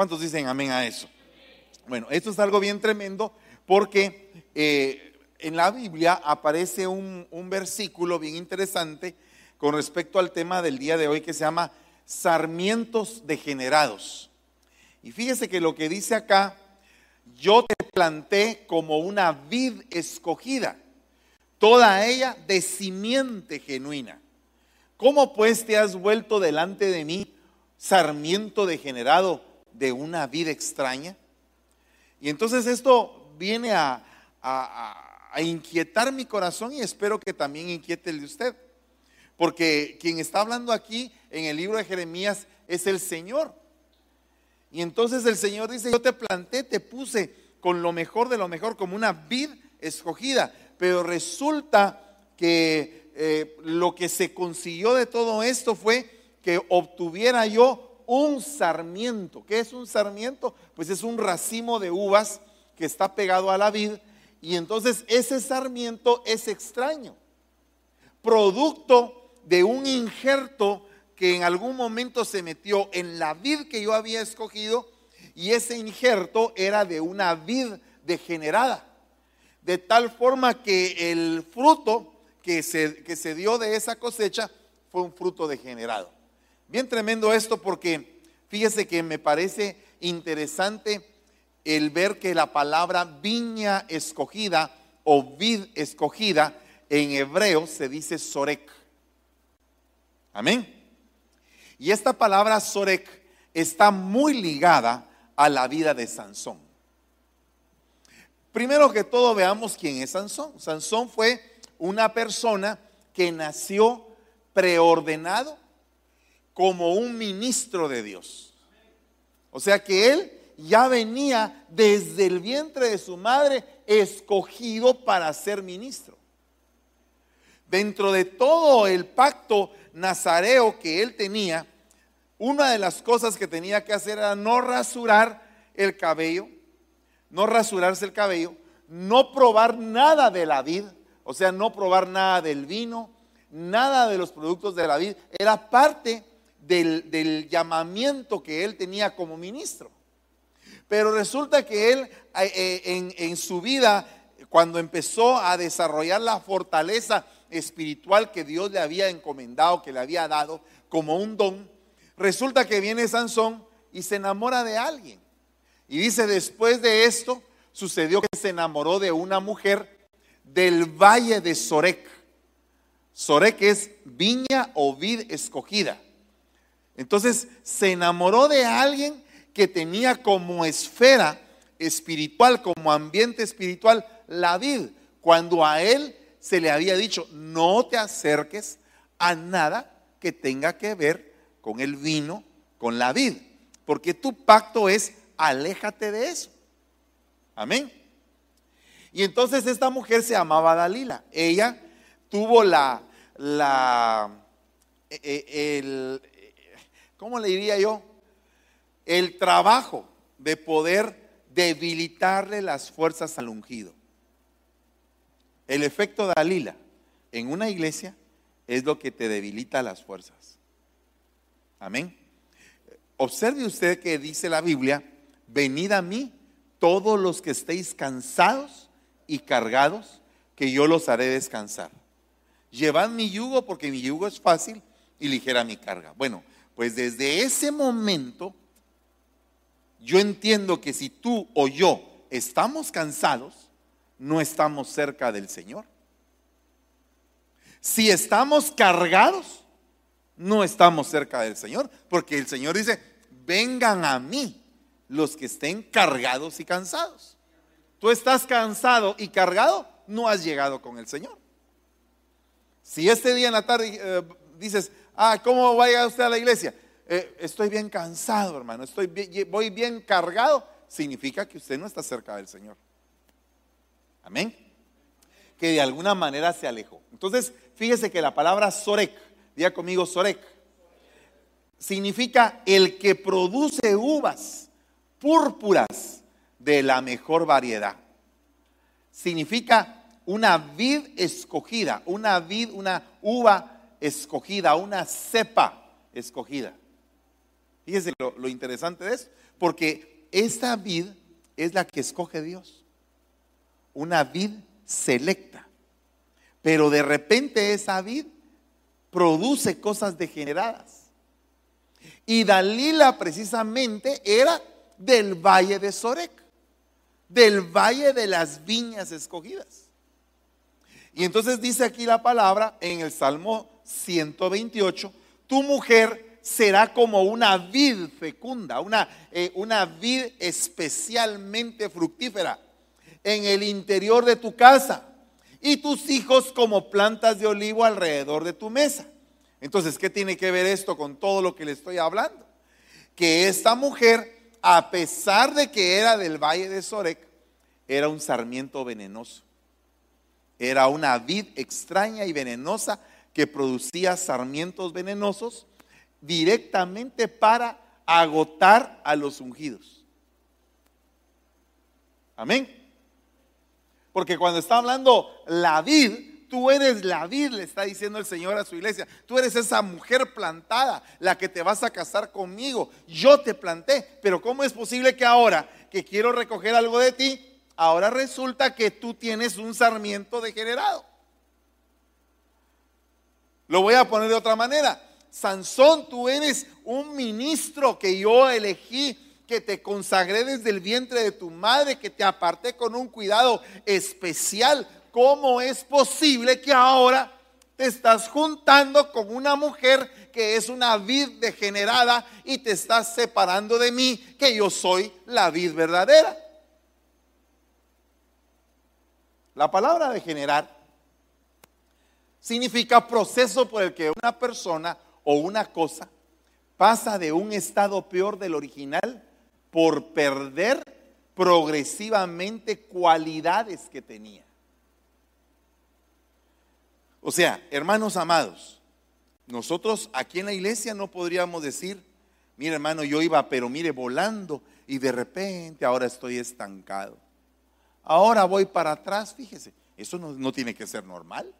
¿Cuántos dicen amén a eso? Bueno, esto es algo bien tremendo porque eh, en la Biblia aparece un, un versículo bien interesante con respecto al tema del día de hoy que se llama sarmientos degenerados. Y fíjese que lo que dice acá, yo te planté como una vid escogida, toda ella de simiente genuina. ¿Cómo pues te has vuelto delante de mí, sarmiento degenerado de una vid extraña? Y entonces esto viene a, a inquietar mi corazón y espero que también inquiete el de usted. Porque quien está hablando aquí en el libro de Jeremías es el Señor. Y entonces el Señor dice, yo te planté, te puse con lo mejor de lo mejor, como una vid escogida. Pero resulta que eh, lo que se consiguió de todo esto fue que obtuviera yo un sarmiento. ¿Qué es un sarmiento? Pues es un racimo de uvas que está pegado a la vid. Y entonces ese sarmiento es extraño. Producto de un injerto que en algún momento se metió en la vid que yo había escogido y ese injerto era de una vid degenerada. De tal forma que el fruto que se, que se dio de esa cosecha fue un fruto degenerado. Bien tremendo esto porque fíjese que me parece interesante el ver que la palabra viña escogida o vid escogida en hebreo se dice sorek. Amén. Y esta palabra Sorek está muy ligada a la vida de Sansón. Primero que todo veamos quién es Sansón. Sansón fue una persona que nació preordenado como un ministro de Dios. O sea que él ya venía desde el vientre de su madre escogido para ser ministro. Dentro de todo el pacto nazareo que él tenía, una de las cosas que tenía que hacer era no rasurar el cabello, no rasurarse el cabello, no probar nada de la vid, o sea, no probar nada del vino, nada de los productos de la vid, era parte del, llamamiento que él tenía como ministro. Pero resulta que él eh, eh, en, en su vida, cuando empezó a desarrollar la fortaleza espiritual que Dios le había encomendado, que le había dado como un don, Resulta que viene Sansón y se enamora de alguien. Y dice, después de esto, sucedió que se enamoró de una mujer del valle de Sorek. Sorek es viña o vid escogida. Entonces se enamoró de alguien que tenía como esfera espiritual, como ambiente espiritual, la vid, cuando a él se le había dicho, no te acerques a nada que tenga que ver con el vino, con la vid. Porque tu pacto es, aléjate de eso. Amén. Y entonces esta mujer se llamaba Dalila. Ella tuvo la, la, e, e, el, ¿cómo le diría yo? El trabajo de poder debilitarle las fuerzas al ungido. El efecto Dalila en una iglesia es lo que te debilita las fuerzas. Amén. Observe usted que dice la Biblia, venid a mí todos los que estéis cansados y cargados, que yo los haré descansar. Llevad mi yugo porque mi yugo es fácil y ligera mi carga. Bueno, pues desde ese momento yo entiendo que si tú o yo estamos cansados, no estamos cerca del Señor. Si estamos cargados, no estamos cerca del Señor, porque el Señor dice, vengan a mí los que estén cargados y cansados. Tú estás cansado y cargado, no has llegado con el Señor. Si este día en la tarde eh, dices, ah, ¿cómo vaya usted a la iglesia? Eh, estoy bien cansado, hermano, estoy voy bien cargado, significa que usted no está cerca del Señor. Amén. Que de alguna manera se alejó. Entonces, fíjese que la palabra sorek, Diga conmigo, Sorek. Significa el que produce uvas púrpuras de la mejor variedad. Significa una vid escogida, una vid, una uva escogida, una cepa escogida. Fíjese lo, lo interesante de eso, porque esta vid es la que escoge Dios, una vid selecta, pero de repente esa vid produce cosas degeneradas. Y Dalila precisamente era del valle de Sorek, del valle de las viñas escogidas. Y entonces dice aquí la palabra en el Salmo 128, tu mujer será como una vid fecunda, una, eh, una vid especialmente fructífera en el interior de tu casa y tus hijos como plantas de olivo alrededor de tu mesa. Entonces, ¿qué tiene que ver esto con todo lo que le estoy hablando? Que esta mujer, a pesar de que era del valle de Sorek, era un sarmiento venenoso. Era una vid extraña y venenosa que producía sarmientos venenosos directamente para agotar a los ungidos. Amén. Porque cuando está hablando la vid, tú eres la vid, le está diciendo el Señor a su iglesia. Tú eres esa mujer plantada, la que te vas a casar conmigo. Yo te planté, pero ¿cómo es posible que ahora que quiero recoger algo de ti, ahora resulta que tú tienes un sarmiento degenerado? Lo voy a poner de otra manera. Sansón, tú eres un ministro que yo elegí que te consagré desde el vientre de tu madre, que te aparté con un cuidado especial. ¿Cómo es posible que ahora te estás juntando con una mujer que es una vid degenerada y te estás separando de mí, que yo soy la vid verdadera? La palabra degenerar significa proceso por el que una persona o una cosa pasa de un estado peor del original por perder progresivamente cualidades que tenía. O sea, hermanos amados, nosotros aquí en la iglesia no podríamos decir, mire hermano, yo iba, pero mire, volando y de repente ahora estoy estancado. Ahora voy para atrás, fíjese, eso no, no tiene que ser normal.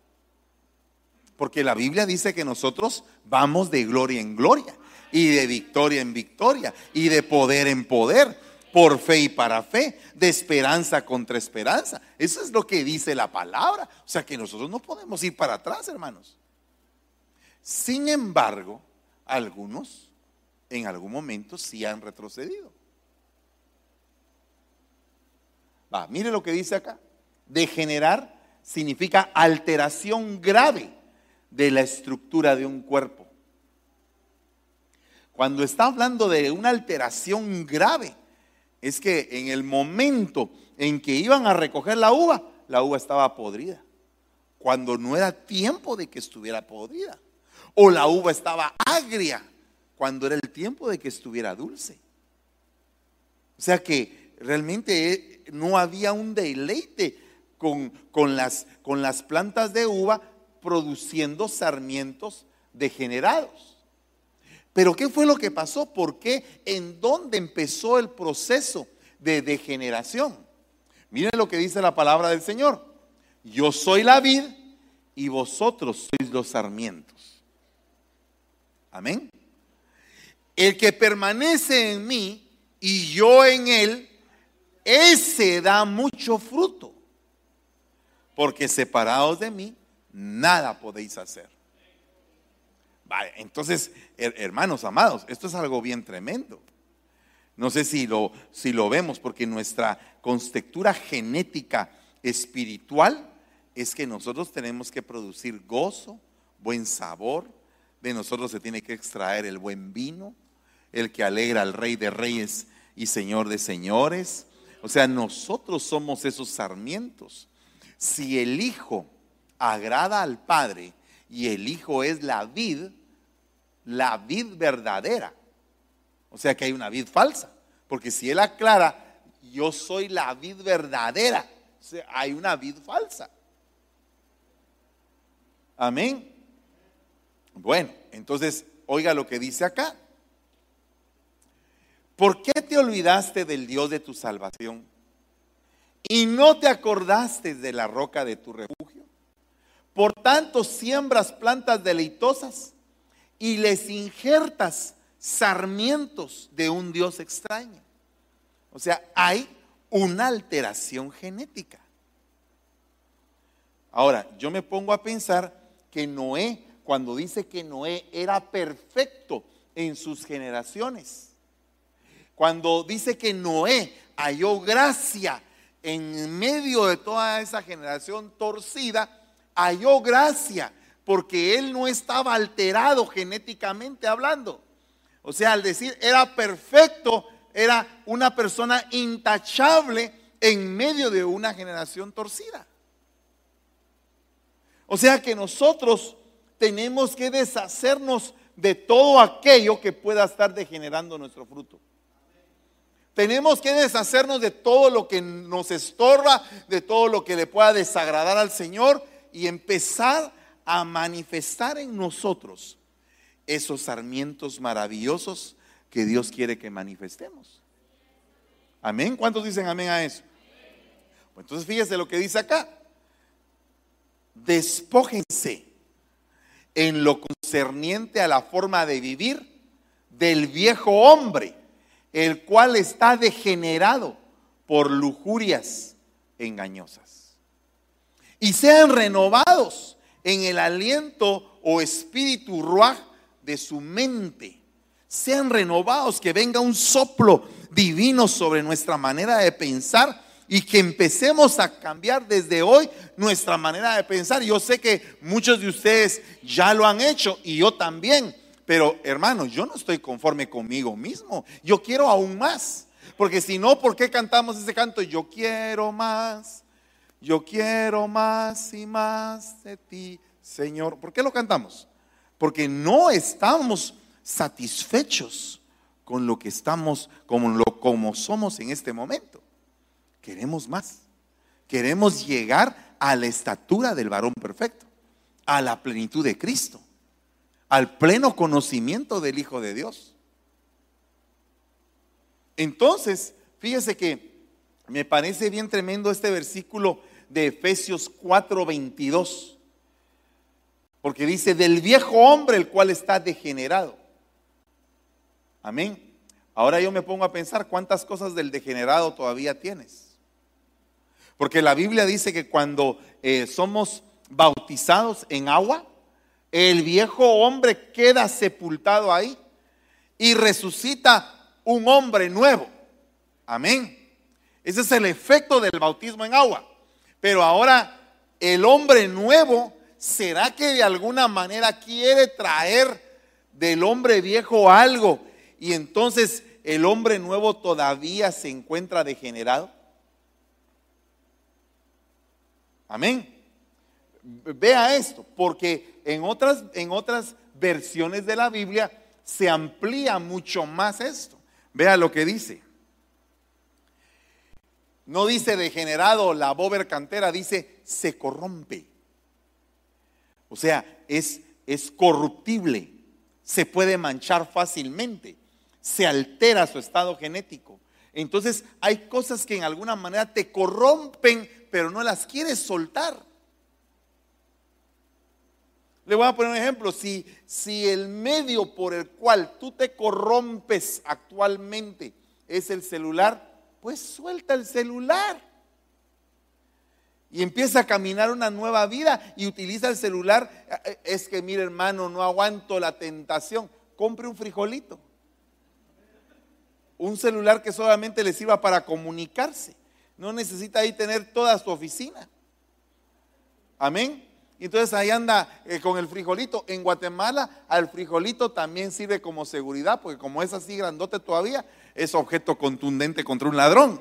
Porque la Biblia dice que nosotros vamos de gloria en gloria y de victoria en victoria y de poder en poder, por fe y para fe, de esperanza contra esperanza. Eso es lo que dice la palabra. O sea que nosotros no podemos ir para atrás, hermanos. Sin embargo, algunos en algún momento sí han retrocedido. Va, mire lo que dice acá. Degenerar significa alteración grave de la estructura de un cuerpo. Cuando está hablando de una alteración grave, es que en el momento en que iban a recoger la uva, la uva estaba podrida. Cuando no era tiempo de que estuviera podrida. O la uva estaba agria cuando era el tiempo de que estuviera dulce. O sea que realmente no había un deleite con, con, las, con las plantas de uva produciendo sarmientos degenerados. Pero ¿qué fue lo que pasó? ¿Por qué? ¿En dónde empezó el proceso de degeneración? Miren lo que dice la palabra del Señor. Yo soy la vid y vosotros sois los sarmientos. Amén. El que permanece en mí y yo en él, ese da mucho fruto. Porque separados de mí, nada podéis hacer entonces, hermanos amados, esto es algo bien tremendo. No sé si lo, si lo vemos, porque nuestra constectura genética espiritual es que nosotros tenemos que producir gozo, buen sabor, de nosotros se tiene que extraer el buen vino, el que alegra al rey de reyes y señor de señores. O sea, nosotros somos esos sarmientos. Si el Hijo agrada al Padre y el Hijo es la vid, la vid verdadera. O sea que hay una vid falsa. Porque si él aclara, yo soy la vid verdadera, hay una vid falsa. Amén. Bueno, entonces, oiga lo que dice acá. ¿Por qué te olvidaste del Dios de tu salvación? Y no te acordaste de la roca de tu refugio. Por tanto, siembras plantas deleitosas y les injertas sarmientos de un Dios extraño. O sea, hay una alteración genética. Ahora, yo me pongo a pensar que Noé, cuando dice que Noé era perfecto en sus generaciones, cuando dice que Noé halló gracia en medio de toda esa generación torcida, halló gracia porque él no estaba alterado genéticamente hablando. O sea, al decir era perfecto, era una persona intachable en medio de una generación torcida. O sea que nosotros tenemos que deshacernos de todo aquello que pueda estar degenerando nuestro fruto. Tenemos que deshacernos de todo lo que nos estorba, de todo lo que le pueda desagradar al Señor y empezar a manifestar en nosotros esos sarmientos maravillosos que Dios quiere que manifestemos. Amén. ¿Cuántos dicen amén a eso? Pues entonces fíjese lo que dice acá. Despójense en lo concerniente a la forma de vivir del viejo hombre, el cual está degenerado por lujurias engañosas. Y sean renovados en el aliento o espíritu ruaj de su mente. Sean renovados, que venga un soplo divino sobre nuestra manera de pensar y que empecemos a cambiar desde hoy nuestra manera de pensar. Yo sé que muchos de ustedes ya lo han hecho y yo también, pero hermanos, yo no estoy conforme conmigo mismo. Yo quiero aún más. Porque si no, ¿por qué cantamos ese canto? Yo quiero más, yo quiero más y más de ti, Señor. ¿Por qué lo cantamos? porque no estamos satisfechos con lo que estamos, como, lo, como somos en este momento. Queremos más. Queremos llegar a la estatura del varón perfecto, a la plenitud de Cristo, al pleno conocimiento del Hijo de Dios. Entonces, fíjese que me parece bien tremendo este versículo de Efesios 4:22. Porque dice del viejo hombre el cual está degenerado. Amén. Ahora yo me pongo a pensar cuántas cosas del degenerado todavía tienes. Porque la Biblia dice que cuando eh, somos bautizados en agua, el viejo hombre queda sepultado ahí y resucita un hombre nuevo. Amén. Ese es el efecto del bautismo en agua. Pero ahora el hombre nuevo ¿será que de alguna manera quiere traer del hombre viejo algo? Y entonces el hombre nuevo todavía se encuentra degenerado. Amén. Vea esto, porque en otras, en otras versiones de la Biblia se amplía mucho más esto. Vea lo que dice. No dice degenerado la bober cantera, dice se corrompe. O sea, es, es corruptible, se puede manchar fácilmente, se altera su estado genético. Entonces hay cosas que en alguna manera te corrompen, pero no las quieres soltar. Le voy a poner un ejemplo. Si, si el medio por el cual tú te corrompes actualmente es el celular, pues suelta el celular y empieza a caminar una nueva vida y utiliza el celular. Eh, es que, mire hermano, no aguanto la tentación. Compre un frijolito. Un celular que solamente le sirva para comunicarse. No necesita ahí tener toda su oficina. Amén. Entonces ahí anda eh, con el frijolito. En Guatemala al frijolito también sirve como seguridad, porque como es así grandote todavía, es objeto contundente contra un ladrón.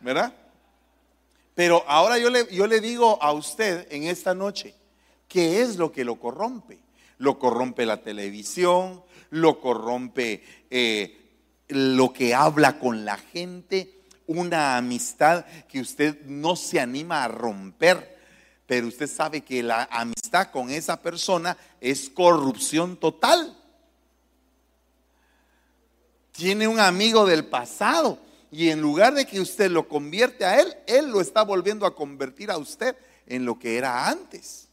¿Verdad? Pero ahora yo le, yo le digo a usted en esta noche, ¿qué es lo que lo corrompe? Lo corrompe la televisión, lo corrompe eh, lo que habla con la gente, una amistad que usted no se anima a romper, pero usted sabe que la amistad con esa persona es corrupción total. Tiene un amigo del pasado y en lugar de que usted lo convierte a él, él lo está volviendo a convertir a usted en lo que era antes.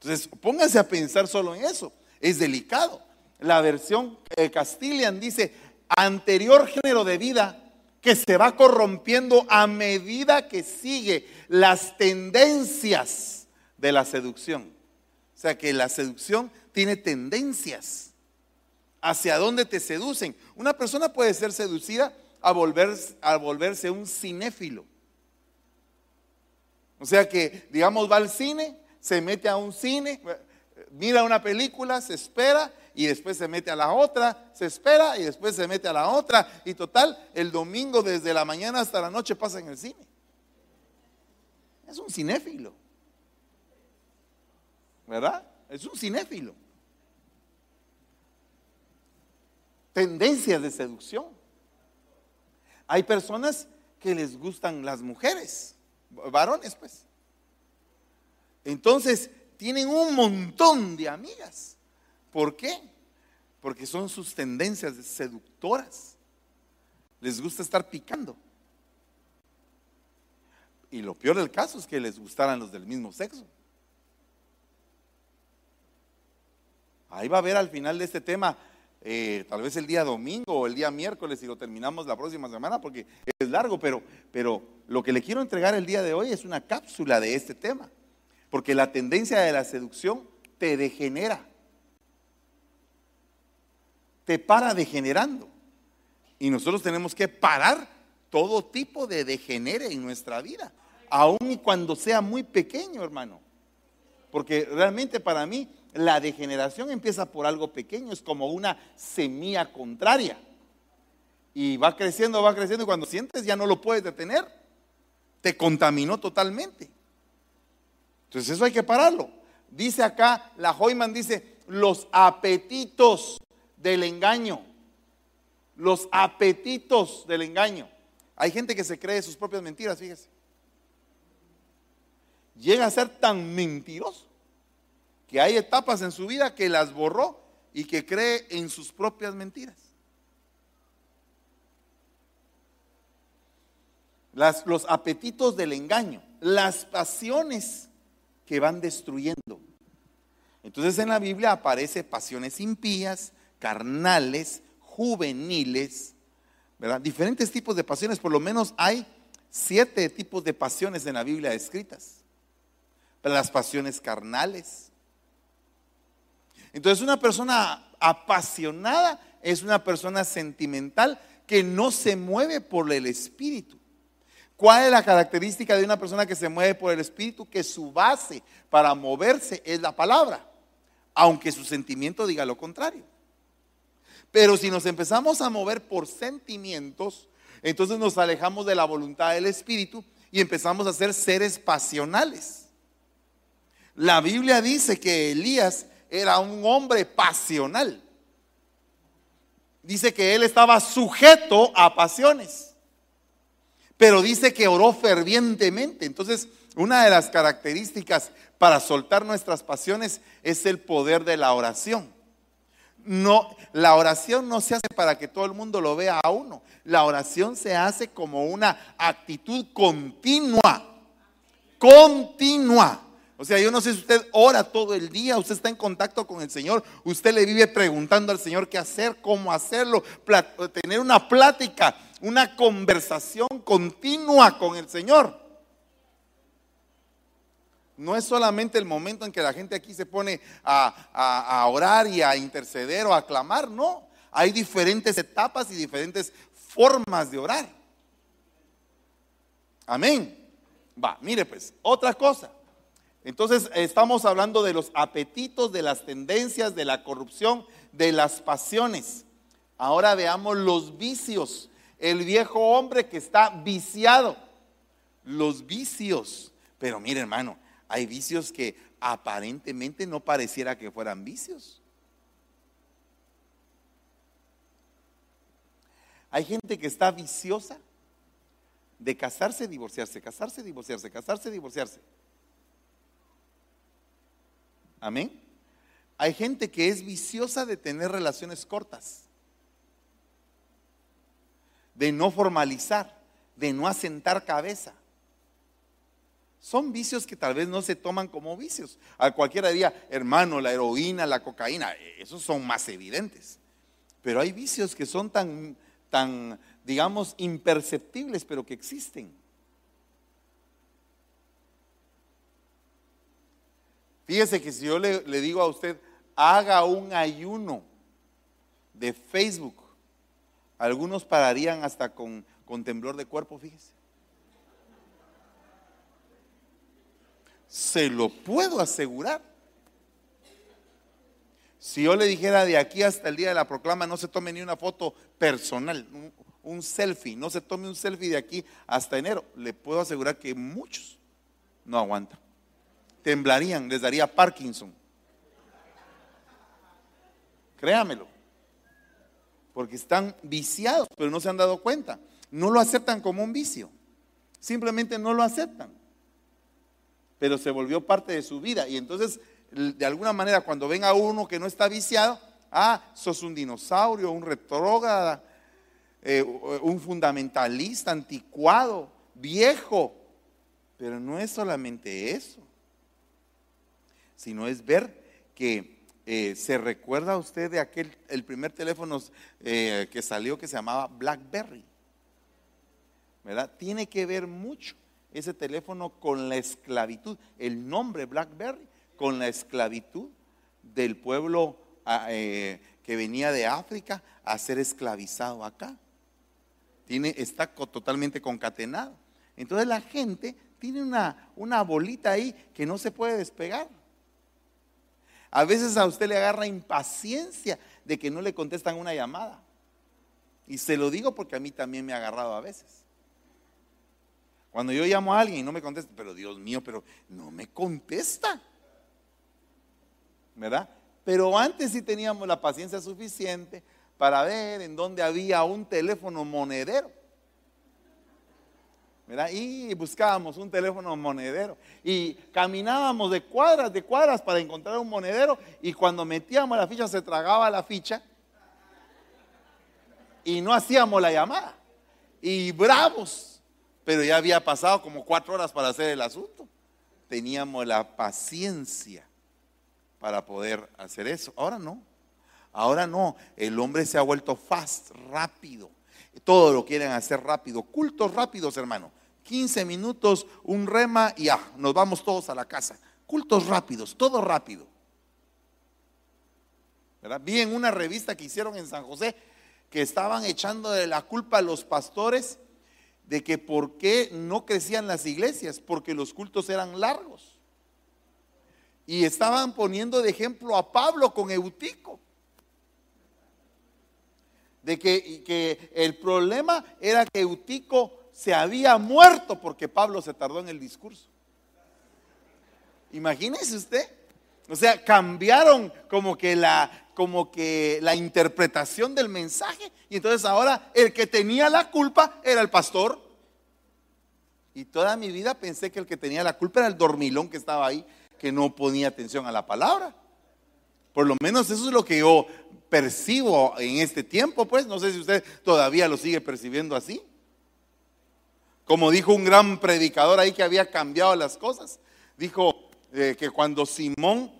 Entonces, póngase a pensar solo en eso. Es delicado. la versión eh, Castilian dice, anterior género de vida que se va corrompiendo a medida que sigue las tendencias de la seducción. O sea que la seducción tiene tendencias hacia dónde te seducen. Una persona puede ser seducida a, volver, a volverse un cinéfilo. O sea que, digamos, va al cine, se mete a un cine, mira una película, se espera y después se mete a la otra, se espera y después se mete a la otra. Y total, el domingo desde la mañana hasta la noche pasa en el cine. Es un cinéfilo. ¿Verdad? Es un cinéfilo. Tendencias de seducción. Hay personas que les gustan las mujeres, varones pues. Entonces, tienen un montón de amigas. ¿Por qué? Porque son sus tendencias seductoras. Les gusta estar picando. Y lo peor del caso es que les gustaran los del mismo sexo. Ahí va a ver al final de este tema, eh, tal vez el día domingo o el día miércoles y lo terminamos la próxima semana porque es largo, pero, pero lo que le quiero entregar el día de hoy es una cápsula de este tema. Porque la tendencia de la seducción te degenera. Te para degenerando. Y nosotros tenemos que parar todo tipo de degenere en nuestra vida. Aun y cuando sea muy pequeño, hermano. Porque realmente para mí la degeneración empieza por algo pequeño. Es como una semilla contraria. Y va creciendo, va creciendo. Y cuando sientes ya no lo puedes detener. Te contaminó totalmente. Entonces eso hay que pararlo. Dice acá, la Hoyman dice, los apetitos del engaño. Los apetitos del engaño. Hay gente que se cree sus propias mentiras, fíjese. Llega a ser tan mentiroso que hay etapas en su vida que las borró y que cree en sus propias mentiras. Las, los apetitos del engaño, las pasiones que van destruyendo. Entonces en la Biblia aparece pasiones impías, carnales, juveniles, ¿verdad? Diferentes tipos de pasiones, por lo menos hay siete tipos de pasiones en la Biblia escritas. Pero las pasiones carnales. Entonces una persona apasionada es una persona sentimental que no se mueve por el espíritu. ¿Cuál es la característica de una persona que se mueve por el Espíritu? Que su base para moverse es la palabra, aunque su sentimiento diga lo contrario. Pero si nos empezamos a mover por sentimientos, entonces nos alejamos de la voluntad del Espíritu y empezamos a ser seres pasionales. La Biblia dice que Elías era un hombre pasional. Dice que él estaba sujeto a pasiones pero dice que oró fervientemente. Entonces, una de las características para soltar nuestras pasiones es el poder de la oración. No, la oración no se hace para que todo el mundo lo vea a uno. La oración se hace como una actitud continua. Continua. O sea, yo no sé si usted ora todo el día, usted está en contacto con el Señor, usted le vive preguntando al Señor qué hacer, cómo hacerlo, tener una plática una conversación continua con el Señor. No es solamente el momento en que la gente aquí se pone a, orar y a interceder o a clamar, no. Hay diferentes etapas y diferentes formas de orar. Amén. Va, mire pues, otra cosa. Entonces estamos hablando de los apetitos, de las tendencias, de la corrupción, de las pasiones. Ahora veamos los vicios el viejo hombre que está viciado. Los vicios. Pero mire hermano, hay vicios que aparentemente no pareciera que fueran vicios. Hay gente que está viciosa de casarse, divorciarse, casarse, divorciarse, casarse, divorciarse. Amén. Hay gente que es viciosa de tener relaciones cortas de no formalizar, de no asentar cabeza. Son vicios que tal vez no se toman como vicios. A cualquiera diría, hermano, la heroína, la cocaína, esos son más evidentes. Pero hay vicios que son tan, tan, digamos, imperceptibles, pero que existen. Fíjese que si yo le, le digo a usted, haga un ayuno de Facebook, algunos pararían hasta con, con temblor de cuerpo, fíjese. Se lo puedo asegurar. Si yo le dijera de aquí hasta el día de la proclama, no se tome ni una foto personal, un, selfie, no se tome un selfie de aquí hasta enero, le puedo asegurar que muchos no aguantan. Temblarían, les daría Parkinson. Créamelo. Porque están viciados, pero no se han dado cuenta. No lo aceptan como un vicio. Simplemente no lo aceptan pero se volvió parte de su vida. Y entonces, de alguna manera, cuando ven a uno que no está viciado, ah, sos un dinosaurio, un retrógrada, eh, un fundamentalista, anticuado, viejo. Pero no es solamente eso, sino es ver que eh, se recuerda usted de aquel, el primer teléfono eh, que salió que se llamaba BlackBerry. ¿Verdad? Tiene que ver mucho ese teléfono con la esclavitud, el nombre BlackBerry, con la esclavitud del pueblo ah, eh, que venía de África a ser esclavizado acá. Tiene, está totalmente concatenado. Entonces la gente tiene una, una bolita ahí que no se puede despegar. A veces a usted le agarra impaciencia de que no le contestan una llamada. Y se lo digo porque a mí también me ha agarrado a veces. Cuando yo llamo a alguien y no me contesta, pero Dios mío, pero no me contesta. ¿Verdad? Pero antes sí teníamos la paciencia suficiente para ver en dónde había un teléfono monedero. ¿verdad? Y buscábamos un teléfono monedero. Y caminábamos de cuadras, de cuadras para encontrar un monedero. Y cuando metíamos la ficha, se tragaba la ficha. Y no hacíamos la llamada. Y bravos pero ya había pasado como cuatro horas para hacer el asunto. Teníamos la paciencia para poder hacer eso. Ahora no. Ahora no. El hombre se ha vuelto fast, rápido. Todo lo quieren hacer rápido. Cultos rápidos, hermano. 15 minutos, un rema y ya, nos vamos todos a la casa. Cultos rápidos, todo rápido. ¿Verdad? Vi en una revista que hicieron en San José que estaban echando de la culpa a los pastores de que por qué no crecían las iglesias, porque los cultos eran largos. Y estaban poniendo de ejemplo a Pablo con Eutico. De que, que el problema era que Eutico se había muerto porque Pablo se tardó en el discurso. Imagínese usted. O sea, cambiaron como que la como que la interpretación del mensaje y entonces ahora el que tenía la culpa era el pastor. Y toda mi vida pensé que el que tenía la culpa era el dormilón que estaba ahí, que no ponía atención a la palabra. Por lo menos eso es lo que yo percibo en este tiempo, pues no sé si usted todavía lo sigue percibiendo así. Como dijo un gran predicador ahí que había cambiado las cosas, dijo eh, que cuando Simón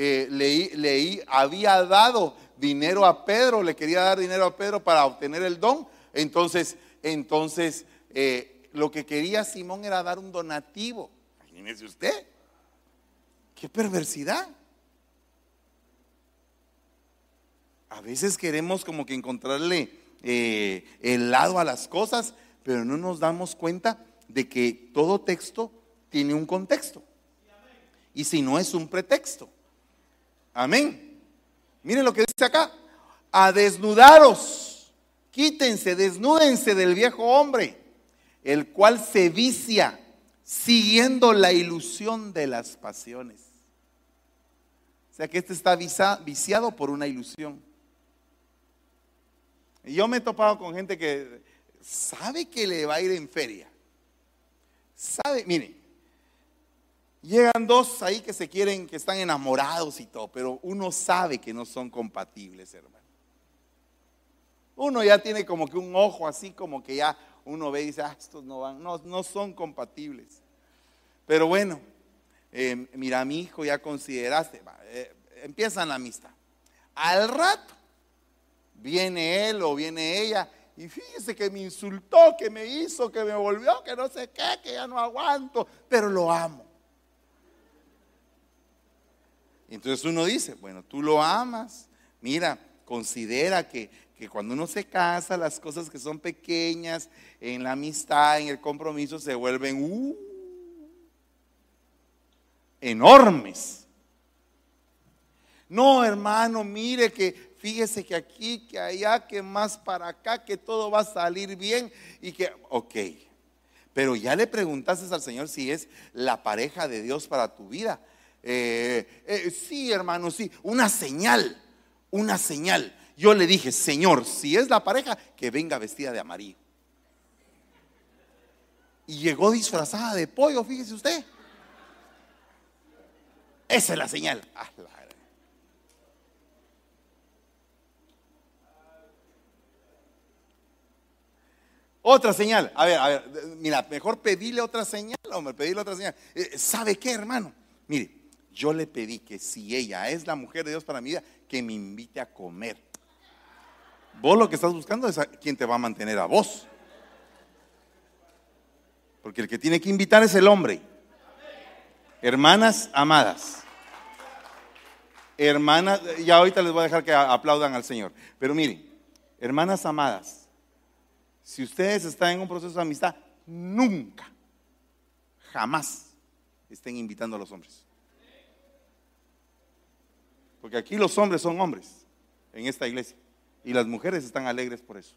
eh, leí, leí, había dado dinero a Pedro, le quería dar dinero a Pedro para obtener el don, entonces, entonces eh, lo que quería Simón era dar un donativo. Imagínese usted, qué perversidad. A veces queremos como que encontrarle eh, el lado a las cosas, pero no nos damos cuenta de que todo texto tiene un contexto. Y si no es un pretexto. Amén. Miren lo que dice acá. A desnudaros. Quítense, desnúdense del viejo hombre, el cual se vicia siguiendo la ilusión de las pasiones. O sea que este está viciado por una ilusión. Y yo me he topado con gente que sabe que le va a ir en feria. Sabe, miren, Llegan dos ahí que se quieren, que están enamorados y todo, pero uno sabe que no son compatibles, hermano. Uno ya tiene como que un ojo así, como que ya uno ve y dice, ah, estos no van, no, no son compatibles. Pero bueno, eh, mira, mi hijo ya consideraste, eh, empiezan la amistad. Al rato viene él o viene ella y fíjese que me insultó, que me hizo, que me volvió, que no sé qué, que ya no aguanto, pero lo amo. Entonces uno dice, bueno, tú lo amas, mira, considera que, que cuando uno se casa, las cosas que son pequeñas, en la amistad, en el compromiso, se vuelven uh, enormes. No, hermano, mire que fíjese que aquí, que allá, que más para acá, que todo va a salir bien y que, ok, pero ya le preguntaste al Señor si es la pareja de Dios para tu vida. Eh, eh, sí, hermano, sí, una señal, una señal. Yo le dije, Señor, si es la pareja, que venga vestida de amarillo. Y llegó disfrazada de pollo, fíjese usted. Esa es la señal. Ah, otra señal. A ver, a ver, mira, mejor pedirle otra señal, hombre, pedirle otra señal. Eh, ¿Sabe qué, hermano? Mire, yo le pedí que si ella es la mujer de Dios para mi vida, que me invite a comer. Vos lo que estás buscando es a quien te va a mantener a vos. Porque el que tiene que invitar es el hombre. Hermanas amadas. Hermanas, ya ahorita les voy a dejar que aplaudan al Señor. Pero miren, hermanas amadas, si ustedes están en un proceso de amistad, nunca, jamás estén invitando a los hombres. Porque aquí los hombres son hombres en esta iglesia. Y las mujeres están alegres por eso.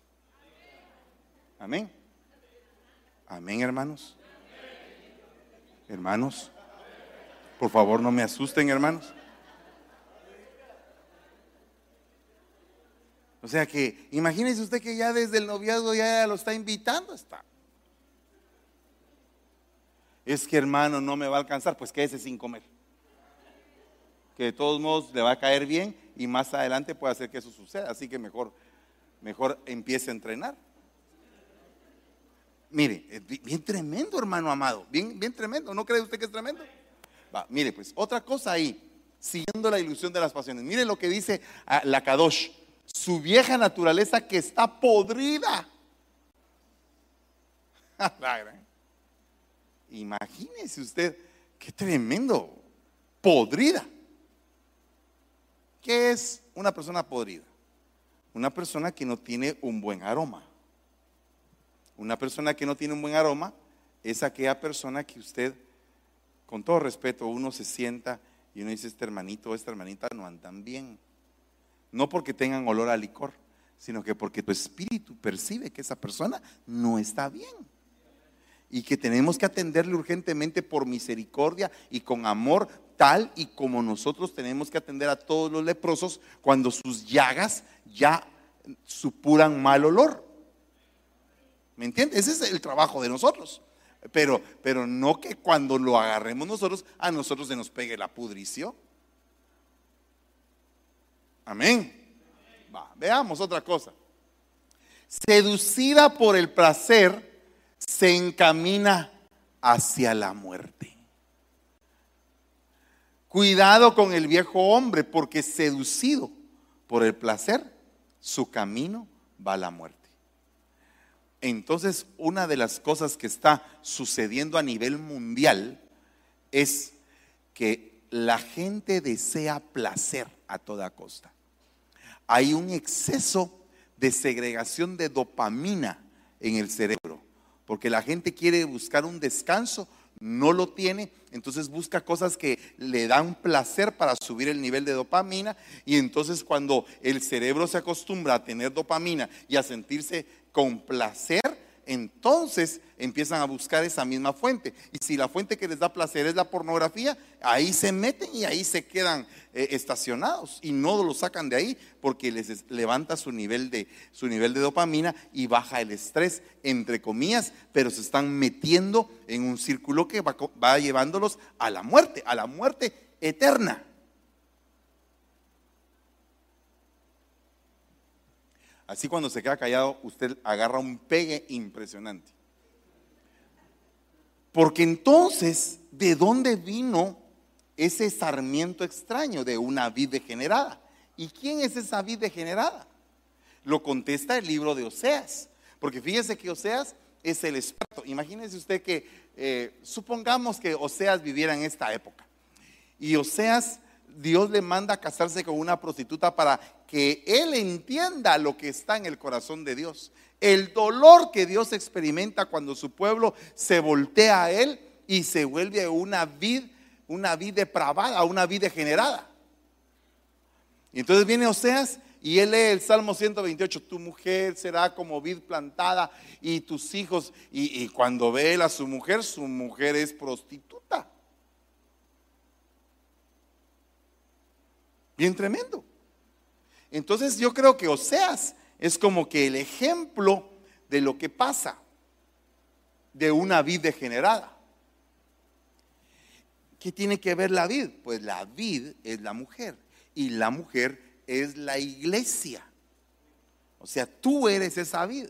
Amén. Amén, hermanos. Hermanos, por favor no me asusten, hermanos. O sea que, imagínese usted que ya desde el noviazgo ya lo está invitando, está. Es que hermano, no me va a alcanzar, pues quédese sin comer que de todos modos le va a caer bien y más adelante puede hacer que eso suceda. Así que mejor, mejor empiece a entrenar. Mire, bien tremendo, hermano amado, bien, bien tremendo. ¿No cree usted que es tremendo? Va, mire, pues otra cosa ahí, siguiendo la ilusión de las pasiones. Mire lo que dice ah, la Kadosh, su vieja naturaleza que está podrida. Imagínese usted, qué tremendo, podrida. ¿Qué es una persona podrida? Una persona que no tiene un buen aroma. Una persona que no tiene un buen aroma es aquella persona que usted, con todo respeto, uno se sienta y uno dice, este hermanito o esta hermanita no andan bien. No porque tengan olor a licor, sino que porque tu espíritu percibe que esa persona no está bien. Y que tenemos que atenderle urgentemente por misericordia y con amor tal y como nosotros tenemos que atender a todos los leprosos cuando sus llagas ya supuran mal olor. ¿Me entiendes? Ese es el trabajo de nosotros. Pero, pero no que cuando lo agarremos nosotros, a nosotros se nos pegue la pudrición. Amén. Veamos otra cosa. Seducida por el placer, se encamina hacia la muerte. Cuidado con el viejo hombre, porque seducido por el placer, su camino va a la muerte. Entonces, una de las cosas que está sucediendo a nivel mundial es que la gente desea placer a toda costa. Hay un exceso de segregación de dopamina en el cerebro, porque la gente quiere buscar un descanso no lo tiene, entonces busca cosas que le dan placer para subir el nivel de dopamina y entonces cuando el cerebro se acostumbra a tener dopamina y a sentirse con placer, entonces empiezan a buscar esa misma fuente. Y si la fuente que les da placer es la pornografía, ahí se meten y ahí se quedan eh, estacionados y no lo sacan de ahí porque les levanta su nivel, de, su nivel de dopamina y baja el estrés, entre comillas, pero se están metiendo en un círculo que va, va llevándolos a la muerte, a la muerte eterna. Así cuando se queda callado, usted agarra un pegue impresionante. Porque entonces, ¿de dónde vino ese sarmiento extraño de una vid degenerada? ¿Y quién es esa vid degenerada? Lo contesta el libro de Oseas. Porque fíjese que Oseas es el experto. Imagínese usted que, eh, supongamos que Oseas viviera en esta época. Y Oseas, Dios le manda a casarse con una prostituta para que él entienda lo que está en el corazón de Dios. El dolor que Dios experimenta cuando su pueblo se voltea a él y se vuelve una vid, una vid depravada, una vid degenerada. Y entonces viene Oseas y él lee el Salmo 128, tu mujer será como vid plantada y tus hijos, y, cuando ve él a su mujer, su mujer es prostituta. Bien tremendo. Entonces yo creo que Oseas es como que el ejemplo de lo que pasa de una vid degenerada. ¿Qué tiene que ver la vid? Pues la vid es la mujer y la mujer es la iglesia. O sea, tú eres esa vid.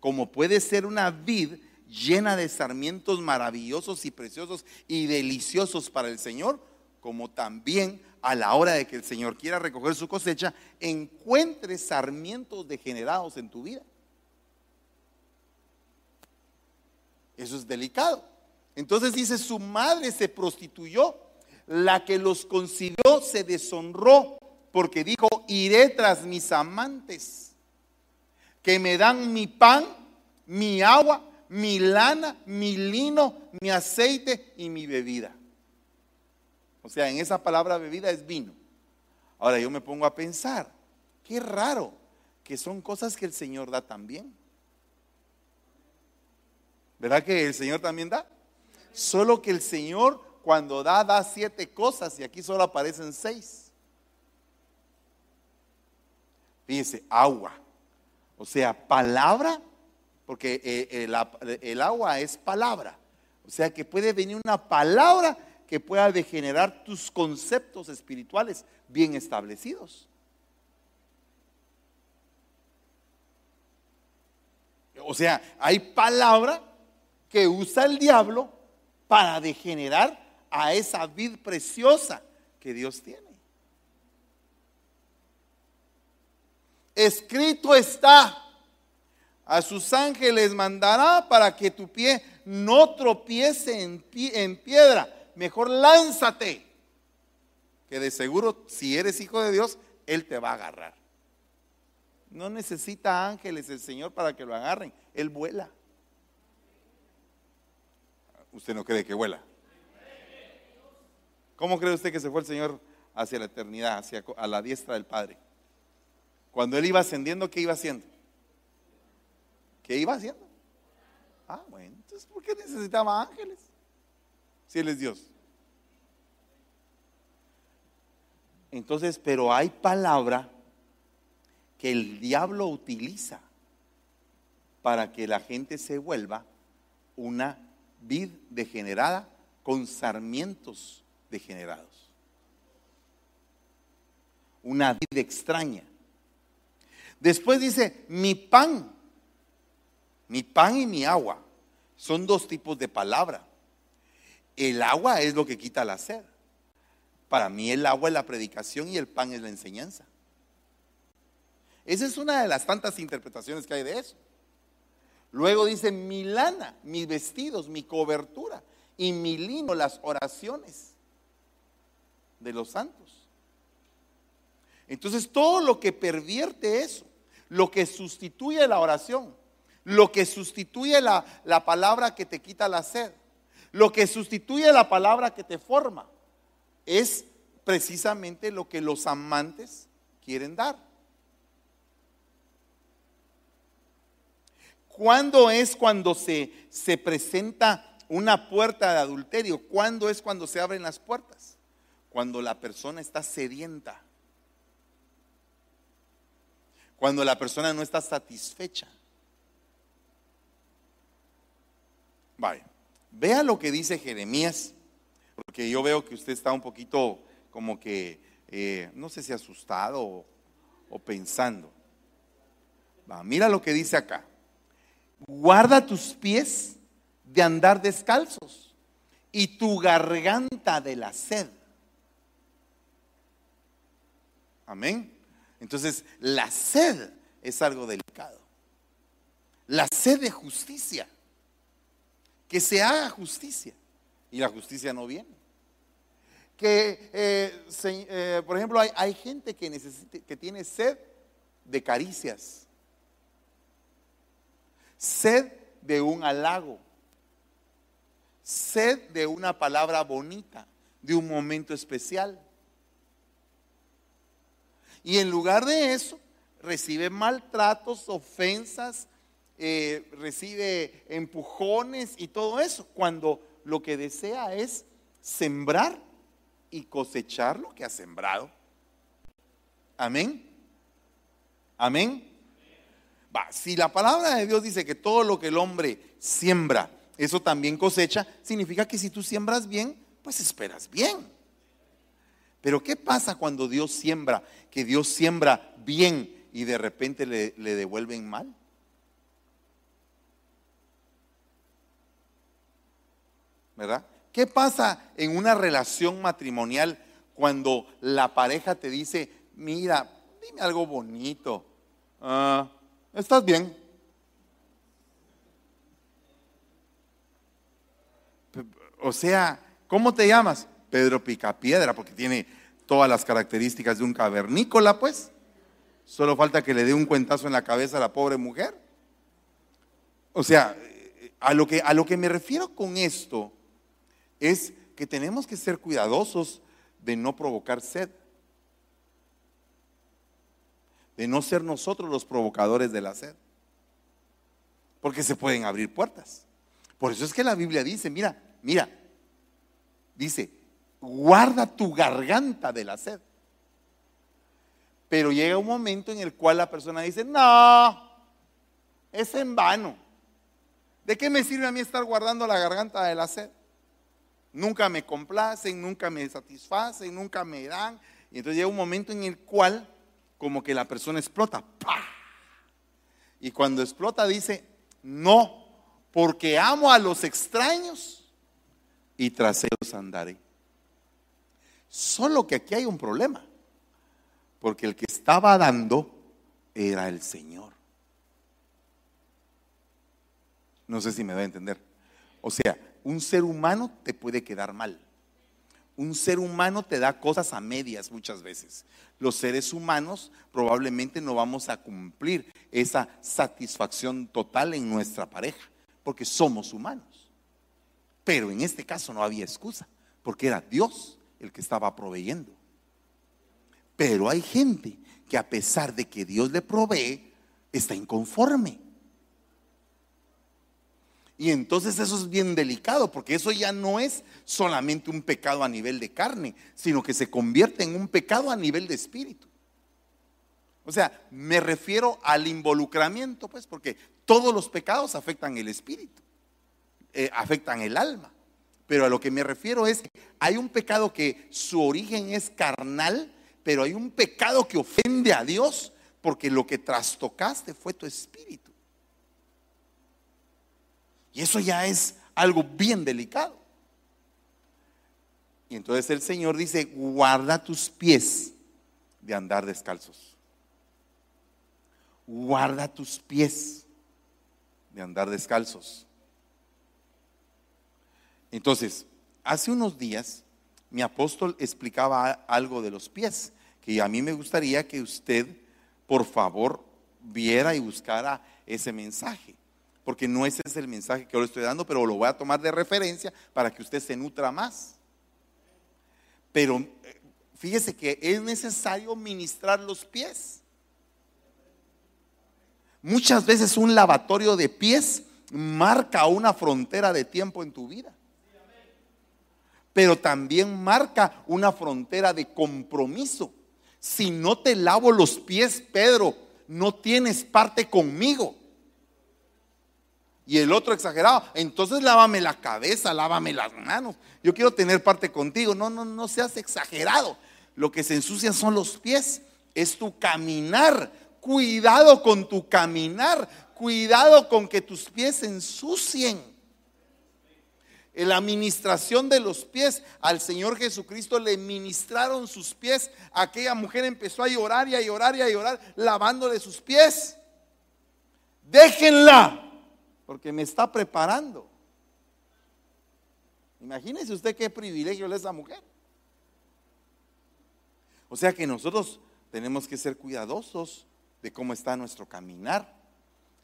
Como puede ser una vid llena de sarmientos maravillosos y preciosos y deliciosos para el Señor, como también a la hora de que el Señor quiera recoger su cosecha, encuentre sarmientos degenerados en tu vida. Eso es delicado. Entonces dice, su madre se prostituyó, la que los concibió se deshonró porque dijo, iré tras mis amantes, que me dan mi pan, mi agua, mi lana, mi lino, mi aceite y mi bebida. O sea, en esa palabra bebida es vino. Ahora yo me pongo a pensar, qué raro que son cosas que el Señor da también. ¿Verdad que el Señor también da? Solo que el Señor cuando da, da siete cosas y aquí solo aparecen seis. Fíjense, agua. O sea, palabra, porque eh, el, agua es palabra. O sea que puede venir una palabra que pueda degenerar tus conceptos espirituales bien establecidos. O sea, hay palabra que usa el diablo para degenerar a esa vid preciosa que Dios tiene. escrito está, a sus ángeles mandará para que tu pie no tropiece en, en piedra. Mejor lánzate, que de seguro si eres hijo de Dios, Él te va a agarrar. No necesita ángeles el Señor para que lo agarren, Él vuela. ¿Usted no cree que vuela? ¿Cómo cree usted que se fue el Señor hacia la eternidad, hacia a la diestra del Padre? Cuando él iba ascendiendo, ¿qué iba haciendo? ¿Qué iba haciendo? Ah, bueno, entonces ¿por qué necesitaba ángeles? Si él es Dios. Entonces, pero hay palabra que el diablo utiliza para que la gente se vuelva una vid degenerada con sarmientos degenerados. Una vid extraña. Después dice, mi pan, mi pan y mi agua. Son dos tipos de palabra. El agua es lo que quita la sed. Para mí el agua es la predicación y el pan es la enseñanza. Esa es una de las tantas interpretaciones que hay de eso. Luego dice mi lana, mis vestidos, mi cobertura y mi lino, las oraciones de los santos. Entonces todo lo que pervierte eso lo que sustituye la oración, lo que sustituye la, palabra que te quita la sed, lo que sustituye la palabra que te forma, es precisamente lo que los amantes quieren dar. ¿Cuándo es cuando se, se presenta una puerta de adulterio? ¿Cuándo es cuando se abren las puertas? Cuando la persona está sedienta cuando la persona no está satisfecha. Vaya, vea lo que dice Jeremías, porque yo veo que usted está un poquito como que, eh, no sé si asustado o, pensando. Va, mira lo que dice acá. Guarda tus pies de andar descalzos y tu garganta de la sed. Amén. Entonces, la sed es algo delicado. La sed de justicia. Que se haga justicia. Y la justicia no viene. Que, eh, eh, por ejemplo, hay, gente que, que tiene sed de caricias. Sed de un halago. Sed de una palabra bonita, de un momento especial. Y en lugar de eso, recibe maltratos, ofensas, eh, recibe empujones y todo eso, cuando lo que desea es sembrar y cosechar lo que ha sembrado. Amén. Amén. Si la palabra de Dios dice que todo lo que el hombre siembra, eso también cosecha, significa que si tú siembras bien, pues esperas bien. Pero ¿qué pasa cuando Dios siembra? Que Dios siembra bien y de repente le, devuelven mal. ¿Verdad? ¿Qué pasa en una relación matrimonial cuando la pareja te dice, mira, dime algo bonito, ah, ¿estás bien? O sea, ¿cómo te llamas? Pedro Picapiedra, porque tiene todas las características de un cavernícola, pues. Solo falta que le dé un cuentazo en la cabeza a la pobre mujer. O sea, a lo que, a lo que me refiero con esto es que tenemos que ser cuidadosos de no provocar sed. De no ser nosotros los provocadores de la sed. Porque se pueden abrir puertas. Por eso es que la Biblia dice, mira, mira, dice, guarda tu garganta de la sed. Pero llega un momento en el cual la persona dice, no, es en vano. ¿De qué me sirve a mí estar guardando la garganta de la sed? Nunca me complacen, nunca me satisfacen, nunca me dan. Y entonces llega un momento en el cual como que la persona explota. Y cuando explota dice, no, porque amo a los extraños y tras ellos andaré. Solo que aquí hay un problema, porque el que estaba dando era el Señor. No sé si me va a entender. O sea, un ser humano te puede quedar mal. Un ser humano te da cosas a medias muchas veces. Los seres humanos probablemente no vamos a cumplir esa satisfacción total en nuestra pareja, porque somos humanos. Pero en este caso no había excusa, porque era Dios el que estaba proveyendo. Pero hay gente que a pesar de que Dios le provee, está inconforme. Y entonces eso es bien delicado, porque eso ya no es solamente un pecado a nivel de carne, sino que se convierte en un pecado a nivel de espíritu. O sea, me refiero al involucramiento, pues, porque todos los pecados afectan el espíritu, eh, afectan el alma. Pero a lo que me refiero es que hay un pecado que su origen es carnal, pero hay un pecado que ofende a Dios porque lo que trastocaste fue tu espíritu. Y eso ya es algo bien delicado. Y entonces el Señor dice, guarda tus pies de andar descalzos. Guarda tus pies de andar descalzos. Entonces, hace unos días mi apóstol explicaba algo de los pies, que a mí me gustaría que usted, por favor, viera y buscara ese mensaje, porque no ese es el mensaje que yo le estoy dando, pero lo voy a tomar de referencia para que usted se nutra más. Pero eh, fíjese que es necesario ministrar los pies. Muchas veces un lavatorio de pies marca una frontera de tiempo en tu vida pero también marca una frontera de compromiso. Si no te lavo los pies, Pedro, no tienes parte conmigo. Y el otro exagerado, entonces lávame la cabeza, lávame las manos. Yo quiero tener parte contigo. No, no, no seas exagerado. Lo que se ensucia son los pies, es tu caminar. Cuidado con tu caminar, cuidado con que tus pies se ensucien. En la administración de los pies, al Señor Jesucristo le ministraron sus pies. Aquella mujer empezó a llorar y a llorar y a llorar, lavándole sus pies. Déjenla, porque me está preparando. Imagínese usted qué privilegio es esa mujer. O sea que nosotros tenemos que ser cuidadosos de cómo está nuestro caminar,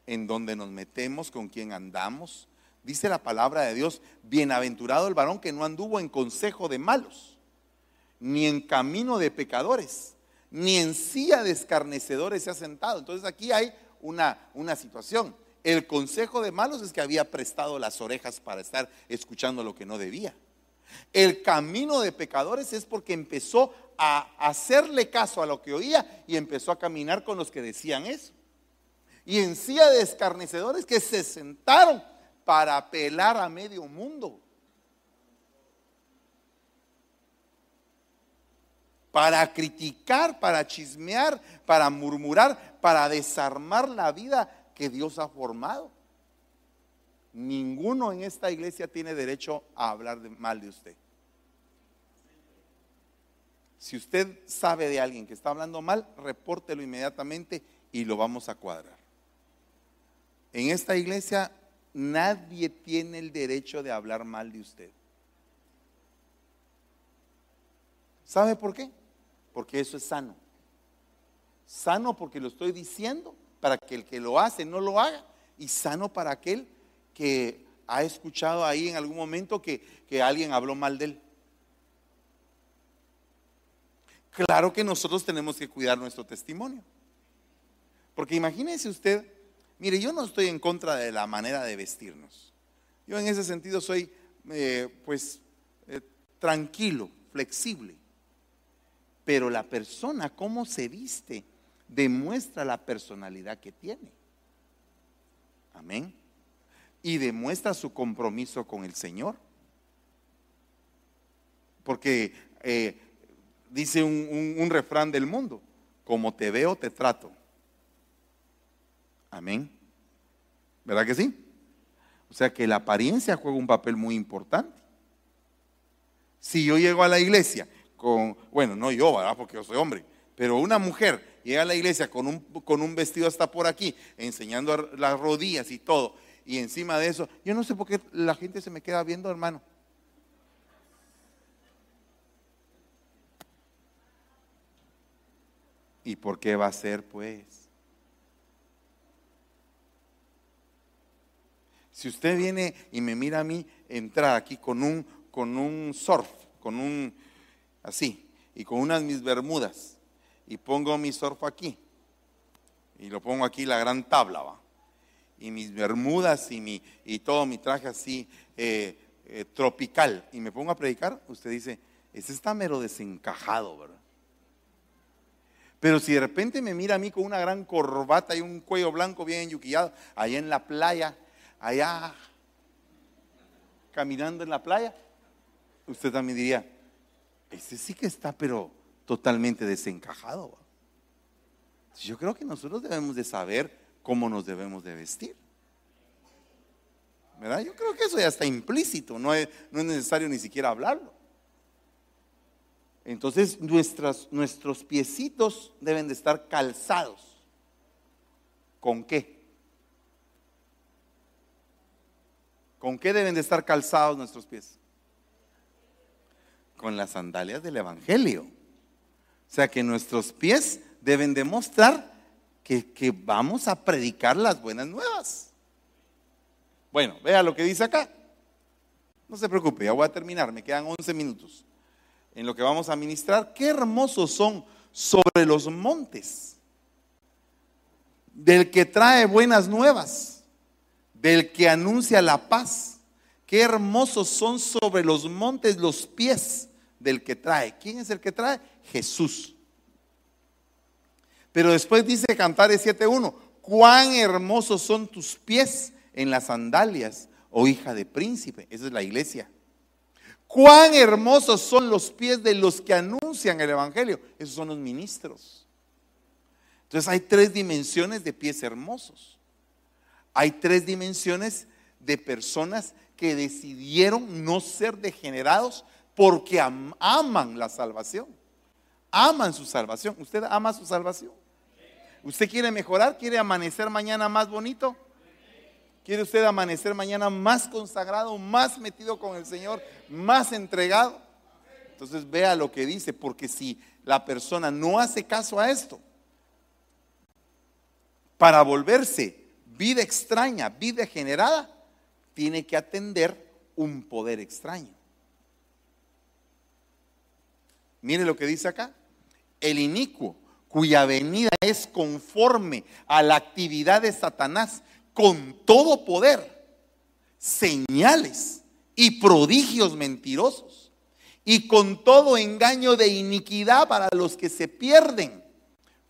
en dónde nos metemos, con quién andamos. Dice la palabra de Dios, bienaventurado el varón que no anduvo en consejo de malos, ni en camino de pecadores, ni en silla de escarnecedores se ha sentado. Entonces aquí hay una, una situación. El consejo de malos es que había prestado las orejas para estar escuchando lo que no debía. El camino de pecadores es porque empezó a hacerle caso a lo que oía y empezó a caminar con los que decían eso. Y en silla de escarnecedores que se sentaron para apelar a medio mundo. Para criticar, para chismear, para murmurar, para desarmar la vida que Dios ha formado. Ninguno en esta iglesia tiene derecho a hablar mal de usted. Si usted sabe de alguien que está hablando mal, repórtelo inmediatamente y lo vamos a cuadrar. En esta iglesia nadie tiene el derecho de hablar mal de usted. ¿Sabe por qué? Porque eso es sano. Sano porque lo estoy diciendo para que el que lo hace no lo haga. Y sano para aquel que ha escuchado ahí en algún momento que, que alguien habló mal de él. Claro que nosotros tenemos que cuidar nuestro testimonio. Porque imagínese usted, mire, yo no estoy en contra de la manera de vestirnos. Yo en ese sentido soy, eh, pues, eh, tranquilo, flexible. Pero la persona, cómo se viste, demuestra la personalidad que tiene. Amén. Y demuestra su compromiso con el Señor. Porque eh, dice un, refrán del mundo, como te veo, te trato. Amén. ¿Verdad que sí? O sea que la apariencia juega un papel muy importante. Si yo llego a la iglesia con, bueno, no yo, ¿verdad? Porque yo soy hombre, pero una mujer llega a la iglesia con un, con un vestido hasta por aquí, enseñando las rodillas y todo, y encima de eso, yo no sé por qué la gente se me queda viendo, hermano. ¿Y por qué va a ser, pues? Si usted viene y me mira a mí entrar aquí con un, con un surf, con un, así, y con unas mis bermudas, y pongo mi surf aquí, y lo pongo aquí la gran tabla, va, y mis bermudas y, mi, y todo mi traje así eh, eh, tropical, y me pongo a predicar, usted dice, ese está mero desencajado, ¿verdad? Pero si de repente me mira a mí con una gran corbata y un cuello blanco bien enyuquillado, allá en la playa, allá caminando en la playa, usted también diría, ese sí que está pero totalmente desencajado. Yo creo que nosotros debemos de saber cómo nos debemos de vestir. ¿Verdad? Yo creo que eso ya está implícito, no es, necesario ni siquiera hablarlo. Entonces nuestros piecitos deben de estar calzados. ¿Con qué? ¿Con qué deben de estar calzados nuestros pies? Con las sandalias del Evangelio. O sea que nuestros pies deben demostrar que, que vamos a predicar las buenas nuevas. Bueno, vea lo que dice acá. No se preocupe, ya voy a terminar, me quedan 11 minutos en lo que vamos a ministrar, qué hermosos son sobre los montes, del que trae buenas nuevas, del que anuncia la paz. Qué hermosos son sobre los montes los pies del que trae. ¿Quién es el que trae? Jesús. Pero después dice Cantares 7.1, cuán hermosos son tus pies en las sandalias, oh hija de príncipe. Esa es la iglesia. Cuán hermosos son los pies de los que anuncian el Evangelio. Esos son los ministros. Entonces hay tres dimensiones de pies hermosos. Hay tres dimensiones de personas que decidieron no ser degenerados porque aman la salvación. Aman su salvación. ¿Usted ama su salvación? ¿Usted quiere mejorar? ¿Quiere amanecer mañana más bonito? ¿Quiere usted amanecer mañana más consagrado, más metido con el Señor, más entregado? Entonces vea lo que dice, porque si la persona no hace caso a esto, para volverse vida extraña, vida generada, tiene que atender un poder extraño. Mire lo que dice acá. El inicuo, cuya venida es conforme a la actividad de Satanás, con todo poder, señales y prodigios mentirosos, y con todo engaño de iniquidad para los que se pierden,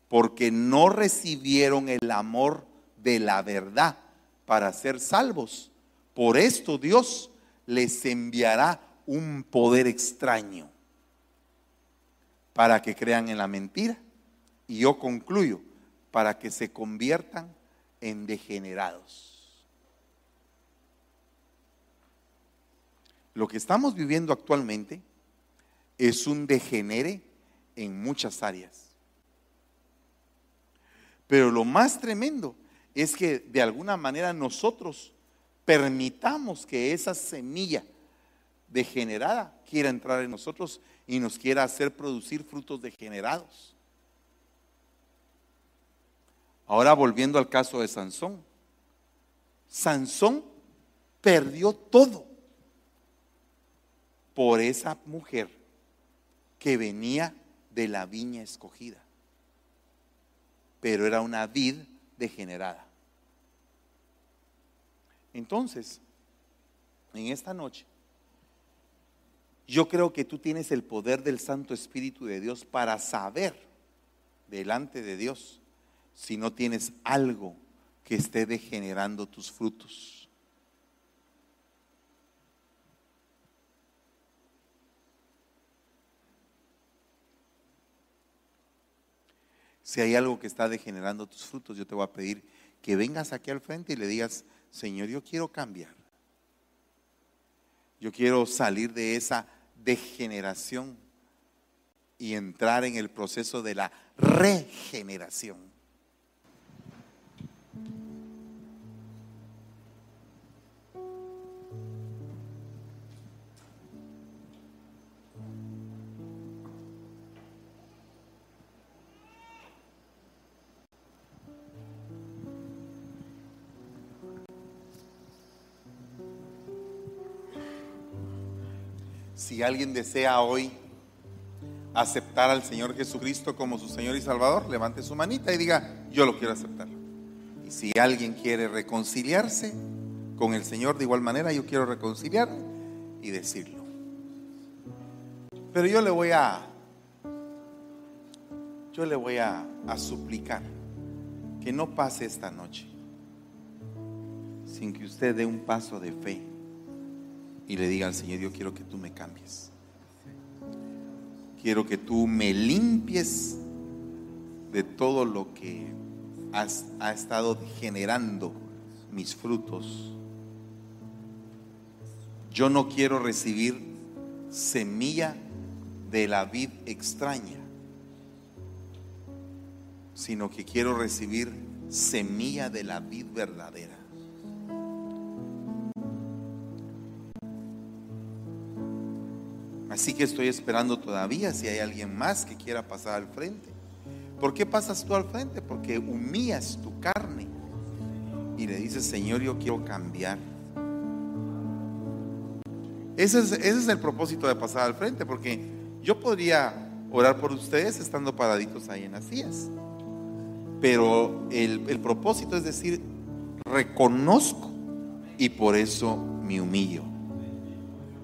porque no recibieron el amor de la verdad para ser salvos. Por esto Dios les enviará un poder extraño para que crean en la mentira. Y yo concluyo, para que se conviertan en degenerados. Lo que estamos viviendo actualmente es un degenere en muchas áreas. Pero lo más tremendo es que de alguna manera nosotros permitamos que esa semilla degenerada quiera entrar en nosotros y nos quiera hacer producir frutos degenerados. Ahora volviendo al caso de Sansón. Sansón perdió todo por esa mujer que venía de la viña escogida. Pero era una vid degenerada. Entonces, en esta noche, yo creo que tú tienes el poder del Santo Espíritu de Dios para saber delante de Dios si no tienes algo que esté degenerando tus frutos. Si hay algo que está degenerando tus frutos, yo te voy a pedir que vengas aquí al frente y le digas, Señor, yo quiero cambiar. Yo quiero salir de esa degeneración y entrar en el proceso de la regeneración. Si alguien desea hoy aceptar al Señor Jesucristo como su Señor y Salvador, levante su manita y diga, yo lo quiero aceptar. Y si alguien quiere reconciliarse con el Señor de igual manera, yo quiero reconciliar y decirlo. Pero yo le voy a, yo le voy a, a suplicar que no pase esta noche sin que usted dé un paso de fe y le diga al Señor, yo quiero que tú me cambies. Quiero que tú me limpies de todo lo que has, ha estado generando mis frutos. Yo no quiero recibir semilla de la vid extraña, sino que quiero recibir semilla de la vid verdadera. Así que estoy esperando todavía si hay alguien más que quiera pasar al frente. ¿Por qué pasas tú al frente? Porque humillas tu carne y le dices, Señor, yo quiero cambiar. Ese es, el propósito de pasar al frente, porque yo podría orar por ustedes estando paraditos ahí en las sillas. Pero el, el propósito es decir, reconozco y por eso me humillo.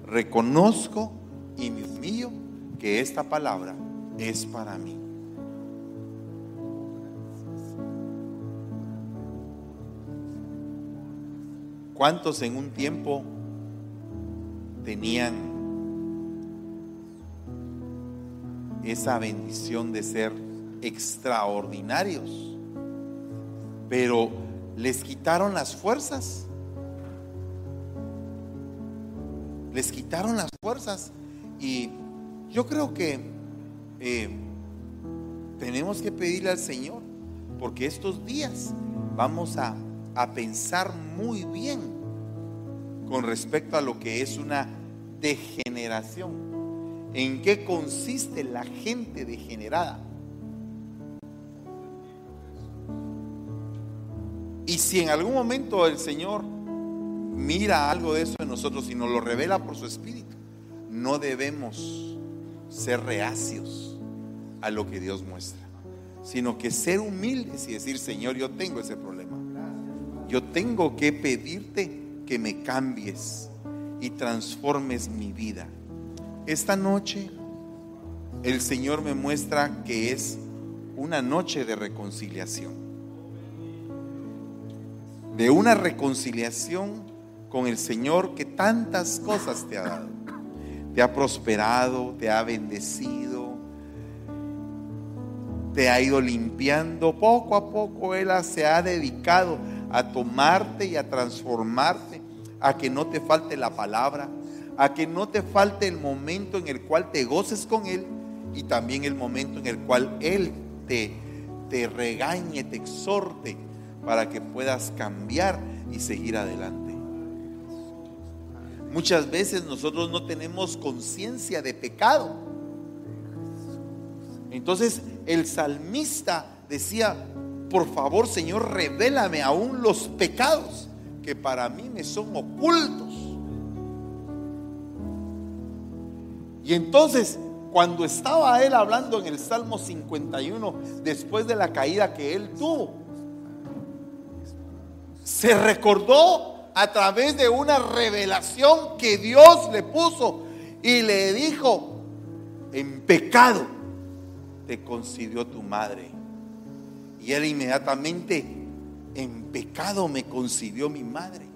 Reconozco y me humillo que esta palabra es para mí. ¿Cuántos en un tiempo tenían esa bendición de ser extraordinarios? Pero les quitaron las fuerzas les quitaron las fuerzas. Y yo creo que eh, tenemos que pedirle al Señor, porque estos días vamos a, a pensar muy bien con respecto a lo que es una degeneración. ¿En qué consiste la gente degenerada? Y si en algún momento el Señor mira algo de eso en nosotros y nos lo revela por su Espíritu, no debemos ser reacios a lo que Dios muestra, sino que ser humildes y decir, Señor, yo tengo ese problema. Yo tengo que pedirte que me cambies y transformes mi vida. Esta noche el Señor me muestra que es una noche de reconciliación de una reconciliación con el Señor que tantas cosas te ha dado. Te ha prosperado, te ha bendecido, te ha ido limpiando. Poco a poco Él se ha dedicado a tomarte y a transformarte, a que no te falte la palabra, a que no te falte el momento en el cual te goces con Él y también el momento en el cual Él te, te regañe, te exhorte para que puedas cambiar y seguir adelante. Muchas veces nosotros no tenemos conciencia de pecado. Entonces el salmista decía, por favor Señor, revélame aún los pecados que para mí me son ocultos. Y entonces, cuando estaba él hablando en el Salmo 51, después de la caída que él tuvo, se recordó a través de una revelación que Dios le puso y le dijo, en pecado te concibió tu madre. Y él inmediatamente, en pecado me concibió mi madre.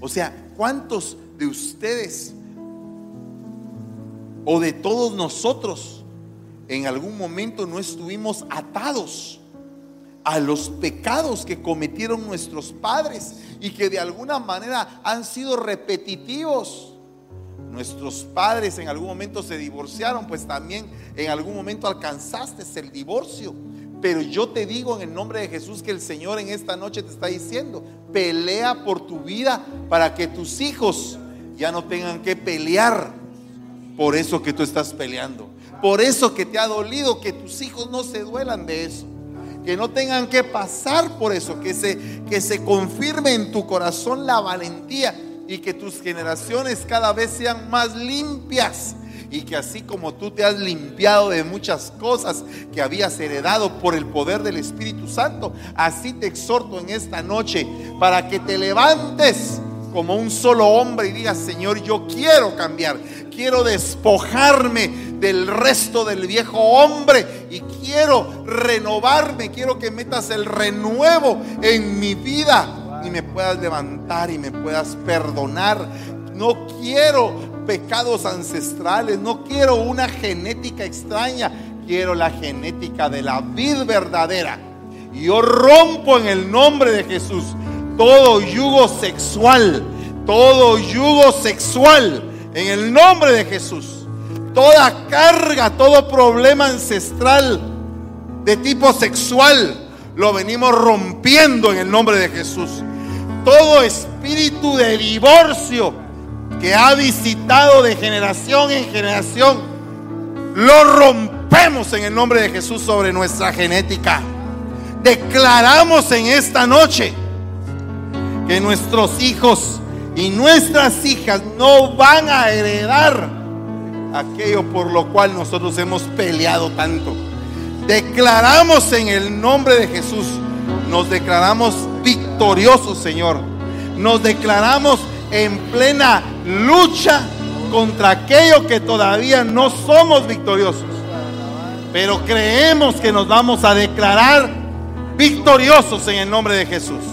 O sea, ¿cuántos de ustedes o de todos nosotros en algún momento no estuvimos atados? A los pecados que cometieron nuestros padres y que de alguna manera han sido repetitivos. Nuestros padres en algún momento se divorciaron, pues también en algún momento alcanzaste el divorcio. Pero yo te digo en el nombre de Jesús que el Señor en esta noche te está diciendo, pelea por tu vida para que tus hijos ya no tengan que pelear por eso que tú estás peleando. Por eso que te ha dolido, que tus hijos no se duelan de eso que no tengan que pasar por eso, que se, que se confirme en tu corazón la valentía y que tus generaciones cada vez sean más limpias. Y que así como tú te has limpiado de muchas cosas que habías heredado por el poder del Espíritu Santo, así te exhorto en esta noche para que te levantes como un solo hombre y digas, Señor, yo quiero cambiar, quiero despojarme del resto del viejo hombre y quiero renovarme, quiero que metas el renuevo en mi vida y me puedas levantar y me puedas perdonar. No quiero pecados ancestrales, no quiero una genética extraña, quiero la genética de la vid verdadera. Yo rompo en el nombre de Jesús todo yugo sexual, todo yugo sexual, en el nombre de Jesús toda carga, todo problema ancestral de tipo sexual, lo venimos rompiendo en el nombre de Jesús. Todo espíritu de divorcio que ha visitado de generación en generación, lo rompemos en el nombre de Jesús sobre nuestra genética. Declaramos en esta noche que nuestros hijos y nuestras hijas no van a heredar aquello por lo cual nosotros hemos peleado tanto. Declaramos en el nombre de Jesús, nos declaramos victoriosos, Señor. Nos declaramos en plena lucha contra aquello que todavía no somos victoriosos. Pero creemos que nos vamos a declarar victoriosos en el nombre de Jesús.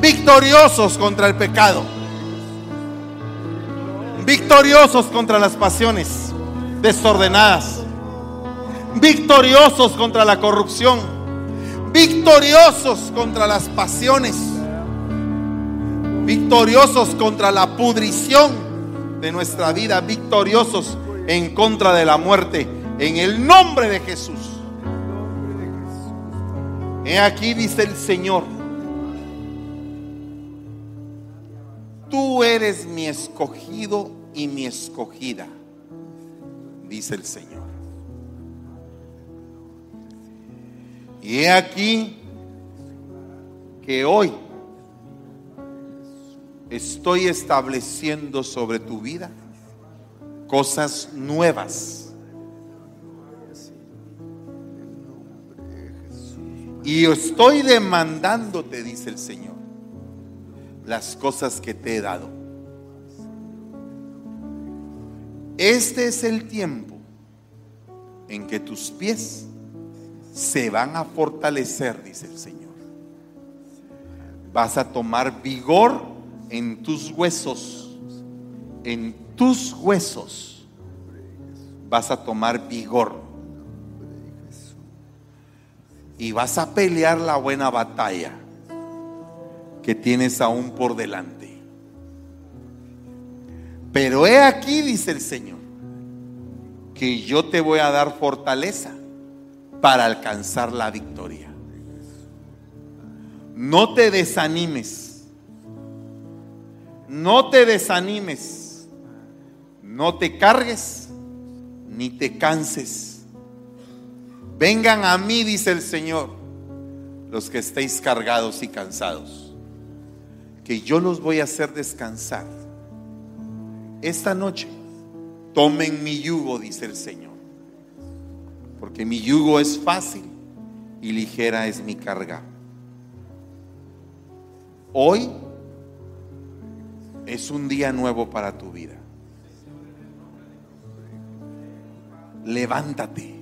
Victoriosos contra el pecado victoriosos contra las pasiones desordenadas, victoriosos contra la corrupción, victoriosos contra las pasiones, victoriosos contra la pudrición de nuestra vida, victoriosos en contra de la muerte, en el nombre de Jesús. He aquí, dice el Señor, tú eres mi escogido y mi escogida, dice el Señor. Y he aquí que hoy estoy estableciendo sobre tu vida cosas nuevas. Y estoy demandándote, dice el Señor, las cosas que te he dado. Este es el tiempo en que tus pies se van a fortalecer, dice el Señor. Vas a tomar vigor en tus huesos, en tus huesos vas a tomar vigor. Y vas a pelear la buena batalla que tienes aún por delante. Pero he aquí, dice el Señor, que yo te voy a dar fortaleza para alcanzar la victoria. No te desanimes. No te desanimes. No te cargues ni te canses. Vengan a mí, dice el Señor, los que estéis cargados y cansados, que yo los voy a hacer descansar. Esta noche, tomen mi yugo, dice el Señor porque mi yugo es fácil y ligera es mi carga. Hoy es un día nuevo para tu vida. Levántate.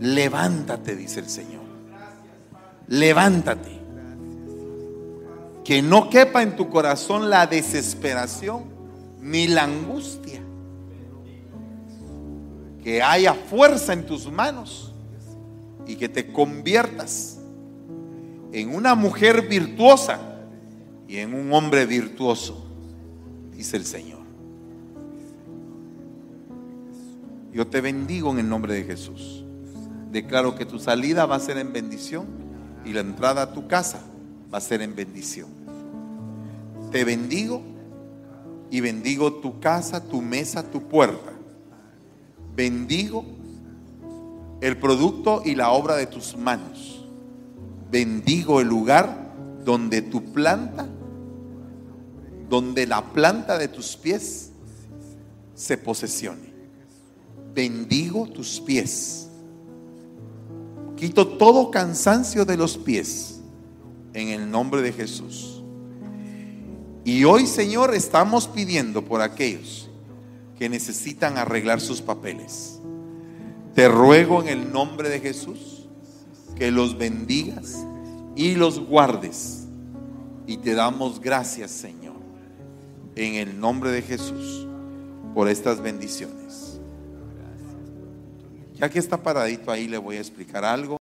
Levántate, dice el Señor. Levántate. Que no quepa en tu corazón la desesperación ni la angustia que haya fuerza en tus manos y que te conviertas en una mujer virtuosa y en un hombre virtuoso, dice el Señor. Yo te bendigo en el nombre de Jesús. Declaro que tu salida va a ser en bendición y la entrada a tu casa va a ser en bendición. Te bendigo y bendigo tu casa, tu mesa, tu puerta bendigo el producto y la obra de tus manos. Bendigo el lugar donde tu planta, donde la planta de tus pies se posesione. Bendigo tus pies. Quito todo cansancio de los pies en el nombre de Jesús. Y hoy, Señor, estamos pidiendo por aquellos que necesitan arreglar sus papeles. Te ruego en el nombre de Jesús que los bendigas y los guardes. Y te damos gracias, Señor, en el nombre de Jesús, por estas bendiciones. Ya que está paradito ahí, le voy a explicar algo.